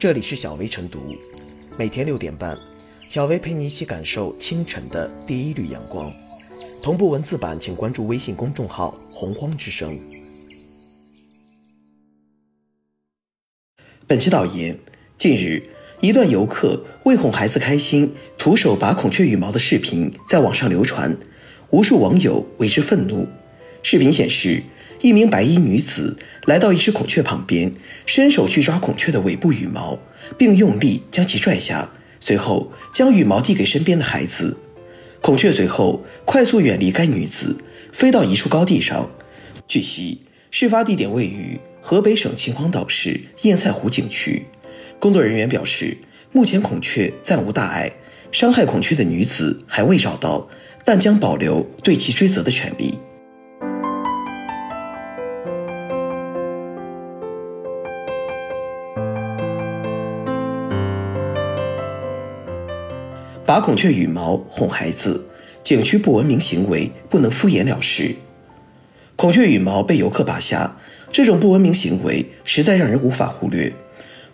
这里是小薇晨读，每天六点半，小薇陪你一起感受清晨的第一缕阳光。同步文字版，请关注微信公众号“洪荒之声”。本期导言：近日，一段游客为哄孩子开心，徒手拔孔雀羽毛的视频在网上流传，无数网友为之愤怒。视频显示。一名白衣女子来到一只孔雀旁边，伸手去抓孔雀的尾部羽毛，并用力将其拽下，随后将羽毛递给身边的孩子。孔雀随后快速远离该女子，飞到一处高地上。据悉，事发地点位于河北省秦皇岛市堰塞湖景区。工作人员表示，目前孔雀暂无大碍，伤害孔雀的女子还未找到，但将保留对其追责的权利。拔孔雀羽毛哄孩子，景区不文明行为不能敷衍了事。孔雀羽毛被游客拔下，这种不文明行为实在让人无法忽略。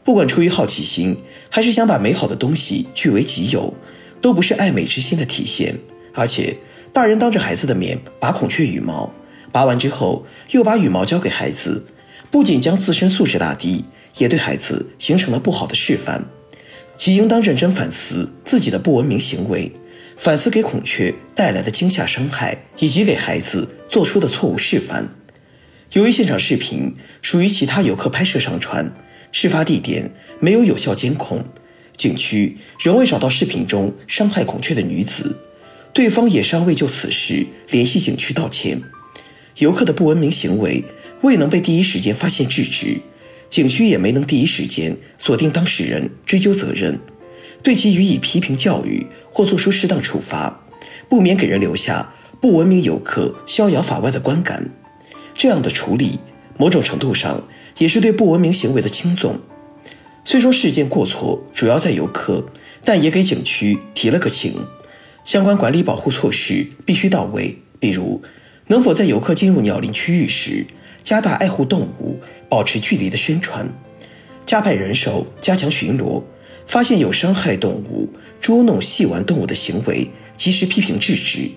不管出于好奇心，还是想把美好的东西据为己有，都不是爱美之心的体现。而且，大人当着孩子的面拔孔雀羽毛，拔完之后又把羽毛交给孩子，不仅将自身素质拉低，也对孩子形成了不好的示范。其应当认真反思自己的不文明行为，反思给孔雀带来的惊吓伤害，以及给孩子做出的错误示范。由于现场视频属于其他游客拍摄上传，事发地点没有有效监控，景区仍未找到视频中伤害孔雀的女子，对方也尚未就此事联系景区道歉。游客的不文明行为未能被第一时间发现制止。景区也没能第一时间锁定当事人，追究责任，对其予以批评教育或作出适当处罚，不免给人留下不文明游客逍遥法外的观感。这样的处理，某种程度上也是对不文明行为的轻纵。虽说事件过错主要在游客，但也给景区提了个醒：相关管理保护措施必须到位，比如能否在游客进入鸟林区域时。加大爱护动物、保持距离的宣传，加派人手加强巡逻，发现有伤害动物、捉弄戏玩动物的行为，及时批评制止。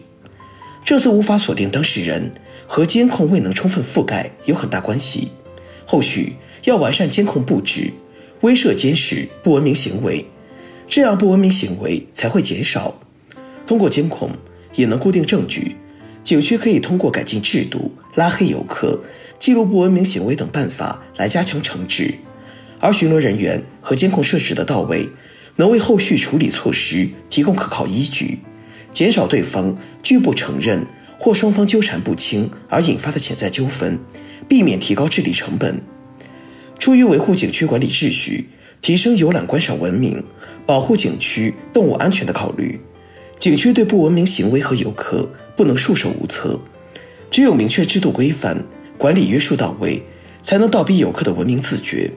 这次无法锁定当事人和监控未能充分覆盖有很大关系，后续要完善监控布置，威慑监视不文明行为，这样不文明行为才会减少。通过监控也能固定证据，景区可以通过改进制度、拉黑游客。记录不文明行为等办法来加强惩治，而巡逻人员和监控设置的到位，能为后续处理措施提供可靠依据，减少对方拒不承认或双方纠缠不清而引发的潜在纠纷，避免提高治理成本。出于维护景区管理秩序、提升游览观赏文明、保护景区动物安全的考虑，景区对不文明行为和游客不能束手无策，只有明确制度规范。管理约束到位，才能倒逼游客的文明自觉。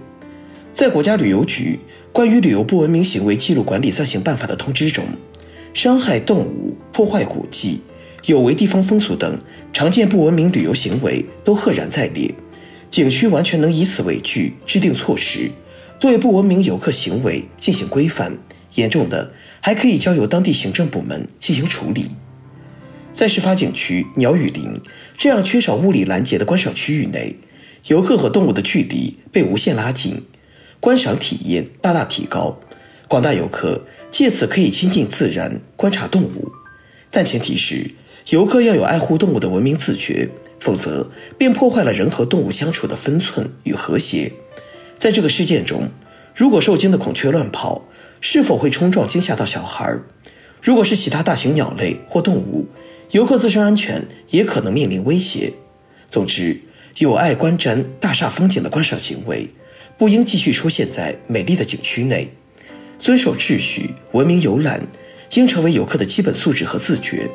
在国家旅游局关于旅游不文明行为记录管理暂行办法的通知中，伤害动物、破坏古迹、有违地方风俗等常见不文明旅游行为都赫然在列。景区完全能以此为据制定措施，对不文明游客行为进行规范，严重的还可以交由当地行政部门进行处理。在事发景区鸟语林这样缺少物理拦截的观赏区域内，游客和动物的距离被无限拉近，观赏体验大大提高，广大游客借此可以亲近自然、观察动物。但前提是游客要有爱护动物的文明自觉，否则便破坏了人和动物相处的分寸与和谐。在这个事件中，如果受惊的孔雀乱跑，是否会冲撞惊吓到小孩？如果是其他大型鸟类或动物？游客自身安全也可能面临威胁。总之，有碍观瞻大煞风景的观赏行为，不应继续出现在美丽的景区内。遵守秩序、文明游览，应成为游客的基本素质和自觉。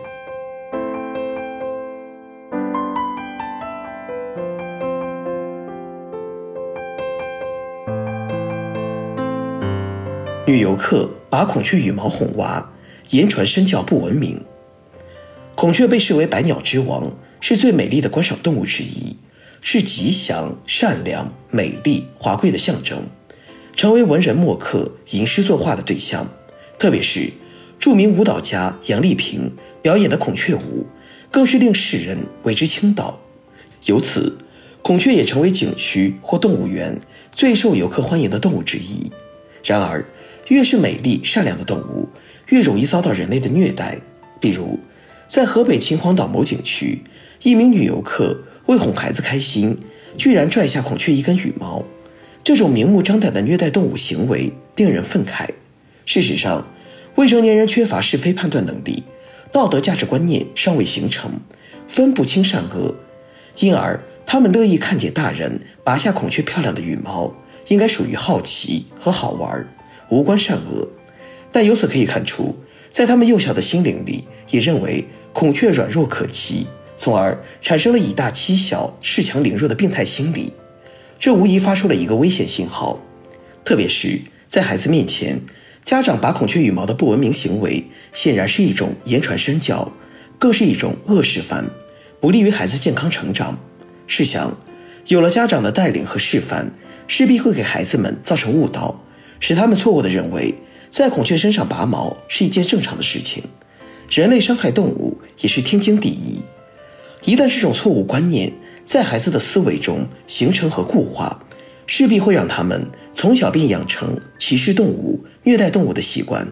女游客把孔雀羽毛哄娃，言传身教不文明。孔雀被视为百鸟之王，是最美丽的观赏动物之一，是吉祥、善良、美丽、华贵的象征。成为文人墨客吟诗作画的对象，特别是著名舞蹈家杨丽萍表演的孔雀舞，更是令世人为之倾倒。由此，孔雀也成为景区或动物园最受游客欢迎的动物之一。然而，越是美丽善良的动物，越容易遭到人类的虐待。比如，在河北秦皇岛某景区，一名女游客为哄孩子开心，居然拽下孔雀一根羽毛。这种明目张胆的虐待动物行为令人愤慨。事实上，未成年人缺乏是非判断能力，道德价值观念尚未形成，分不清善恶，因而他们乐意看见大人拔下孔雀漂亮的羽毛，应该属于好奇和好玩儿，无关善恶。但由此可以看出，在他们幼小的心灵里，也认为孔雀软弱可欺，从而产生了以大欺小、恃强凌弱的病态心理。这无疑发出了一个危险信号，特别是在孩子面前，家长拔孔雀羽毛的不文明行为，显然是一种言传身教，更是一种恶示范，不利于孩子健康成长。试想，有了家长的带领和示范，势必会给孩子们造成误导，使他们错误地认为，在孔雀身上拔毛是一件正常的事情，人类伤害动物也是天经地义。一旦这种错误观念，在孩子的思维中形成和固化，势必会让他们从小便养成歧视动物、虐待动物的习惯，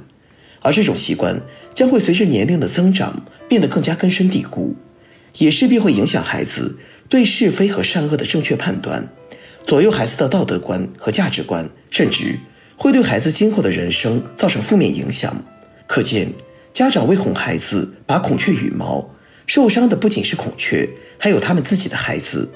而这种习惯将会随着年龄的增长变得更加根深蒂固，也势必会影响孩子对是非和善恶的正确判断，左右孩子的道德观和价值观，甚至会对孩子今后的人生造成负面影响。可见，家长为哄孩子拔孔雀羽毛。受伤的不仅是孔雀，还有他们自己的孩子。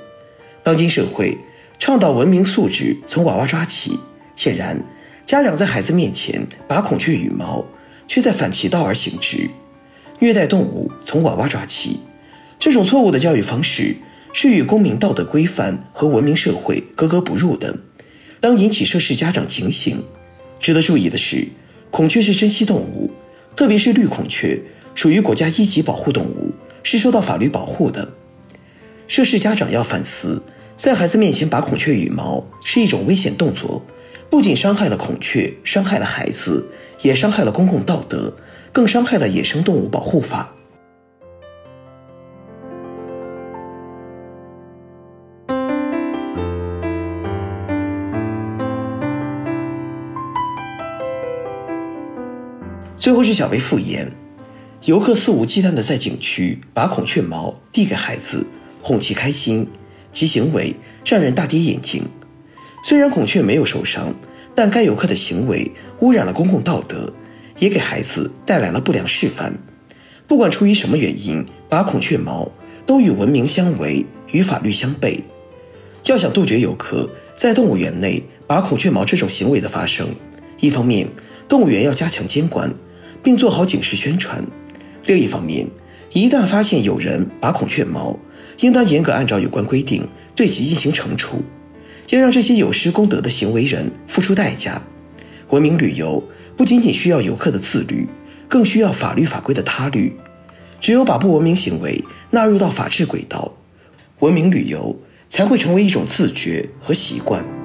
当今社会倡导文明素质从娃娃抓起，显然，家长在孩子面前拔孔雀羽毛，却在反其道而行之，虐待动物从娃娃抓起。这种错误的教育方式是与公民道德规范和文明社会格格不入的，当引起涉事家长警醒。值得注意的是，孔雀是珍稀动物，特别是绿孔雀，属于国家一级保护动物。是受到法律保护的。涉事家长要反思，在孩子面前拔孔雀羽毛是一种危险动作，不仅伤害了孔雀，伤害了孩子，也伤害了公共道德，更伤害了野生动物保护法。最后是小薇复言。游客肆无忌惮地在景区把孔雀毛递给孩子，哄其开心，其行为让人大跌眼镜。虽然孔雀没有受伤，但该游客的行为污染了公共道德，也给孩子带来了不良示范。不管出于什么原因拔孔雀毛，都与文明相违，与法律相悖。要想杜绝游客在动物园内拔孔雀毛这种行为的发生，一方面，动物园要加强监管，并做好警示宣传。另一方面，一旦发现有人拔孔雀毛，应当严格按照有关规定对其进行惩处，要让这些有失公德的行为人付出代价。文明旅游不仅仅需要游客的自律，更需要法律法规的他律。只有把不文明行为纳入到法治轨道，文明旅游才会成为一种自觉和习惯。